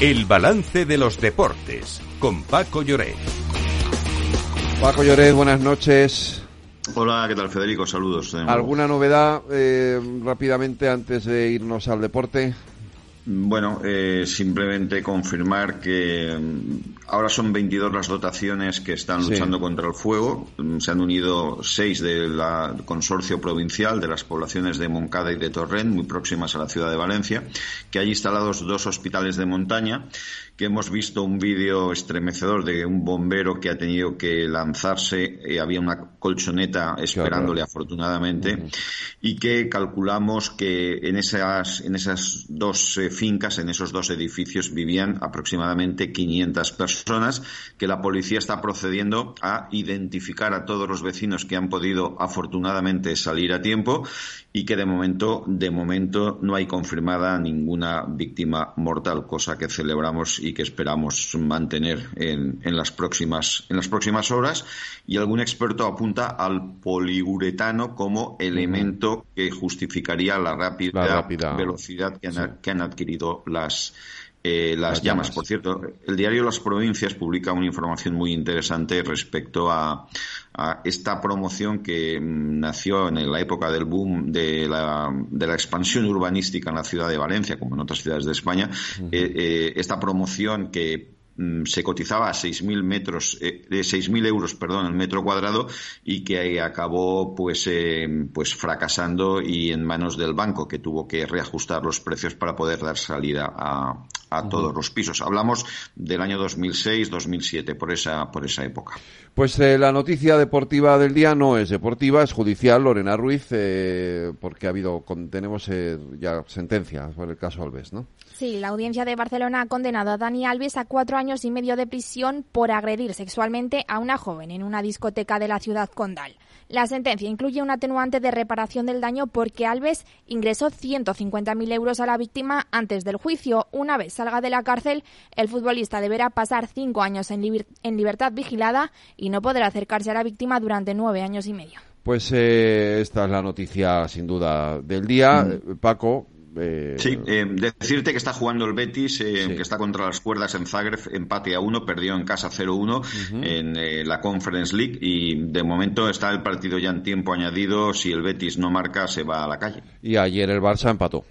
El balance de los deportes con Paco Lloret. Paco Lloret, buenas noches. Hola, ¿qué tal Federico? Saludos. ¿Alguna novedad eh, rápidamente antes de irnos al deporte? Bueno, eh, simplemente confirmar que mm, ahora son 22 las dotaciones que están luchando contra el fuego. Mm, se han unido seis del consorcio provincial de las poblaciones de Moncada y de Torrent, muy próximas a la ciudad de Valencia, que hay instalados dos hospitales de montaña que hemos visto un vídeo estremecedor de un bombero que ha tenido que lanzarse, eh, había una colchoneta esperándole afortunadamente, y que calculamos que en esas, en esas dos eh, fincas, en esos dos edificios, vivían aproximadamente 500 personas, que la policía está procediendo a identificar a todos los vecinos que han podido afortunadamente salir a tiempo y que de momento, de momento no hay confirmada ninguna víctima mortal, cosa que celebramos y que esperamos mantener en, en, las próximas en las próximas horas. Y algún experto apunta al poliuretano como elemento que justificaría la rápida, velocidad que han, que han adquirido las eh, las, llamas. Por cierto, el diario Las Provincias publica una información muy interesante respecto a, esta promoción que mm, nació en la época del boom de la, de la, expansión urbanística en la ciudad de Valencia, como en otras ciudades de España. Eh, eh, esta promoción que se cotizaba a 6.000 metros, eh, 6.000 euros, perdón, el metro cuadrado y que acabó pues, eh, pues fracasando y en manos del banco que tuvo que reajustar los precios para poder dar salida a, a todos los pisos. Hablamos del año 2006-2007, por esa, por esa época. Pues eh, la noticia deportiva del día no es deportiva, es judicial, Lorena Ruiz, eh, porque ha habido, tenemos ya sentencia por el caso Alves, ¿no? Sí, la audiencia de Barcelona ha condenado a Dani Alves a cuatro años y medio de prisión por agredir sexualmente a una joven en una discoteca de la ciudad condal. La sentencia incluye un atenuante de reparación del daño porque Alves ingresó 150.000 euros a la víctima antes del juicio. Una vez salga de la cárcel, el futbolista deberá pasar cinco años en, libertad vigilada y no podrá acercarse a la víctima durante nueve años y medio. Pues eh, esta es la noticia sin duda del día. Mm. Paco, eh, sí, eh, decirte que está jugando el Betis, eh, que está contra las cuerdas en Zagreb, empate a uno, perdió en casa 0-1 en la Conference League y de momento está el partido ya en tiempo añadido. Si el Betis no marca, se va a la calle. Y ayer el Barça empató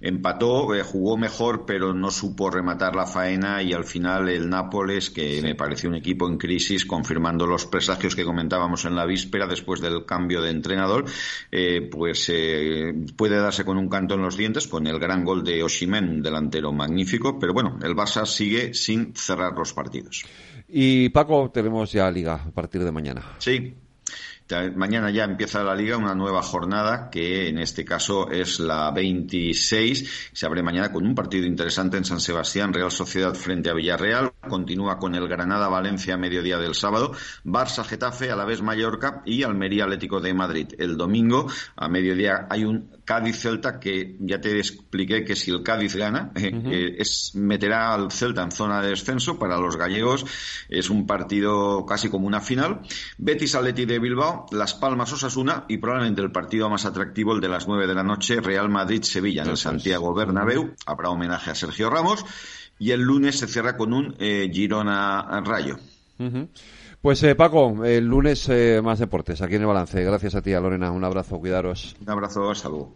empató, eh, jugó mejor, pero no supo rematar la faena y al final el Nápoles, que me pareció un equipo en crisis, confirmando los presagios que comentábamos en la víspera después del cambio de entrenador, eh, pues eh, puede darse con un canto en los dientes con el gran gol de Oshimen, un delantero magnífico, pero bueno, el Barça sigue sin cerrar los partidos. Y Paco, tenemos ya liga a partir de mañana. Sí, Mañana ya empieza la liga, una nueva jornada que en este caso es la 26. Se abre mañana con un partido interesante en San Sebastián, Real Sociedad frente a Villarreal. Continúa con el Granada Valencia a mediodía del sábado, Barça Getafe a la vez Mallorca y Almería Atlético de Madrid. El domingo a mediodía hay un Cádiz Celta que ya te expliqué que si el Cádiz gana eh, eh, es meterá al Celta en zona de descenso para los gallegos es un partido casi como una final. Betis Atleti de Bilbao las Palmas Osasuna y probablemente el partido más atractivo, el de las nueve de la noche, Real Madrid-Sevilla en el Santiago Bernabéu. Habrá homenaje a Sergio Ramos y el lunes se cierra con un eh, Girona-Rayo. Pues eh, Paco, el lunes eh, más deportes aquí en el balance. Gracias a ti, a Lorena. Un abrazo, cuidaros. Un abrazo, salud.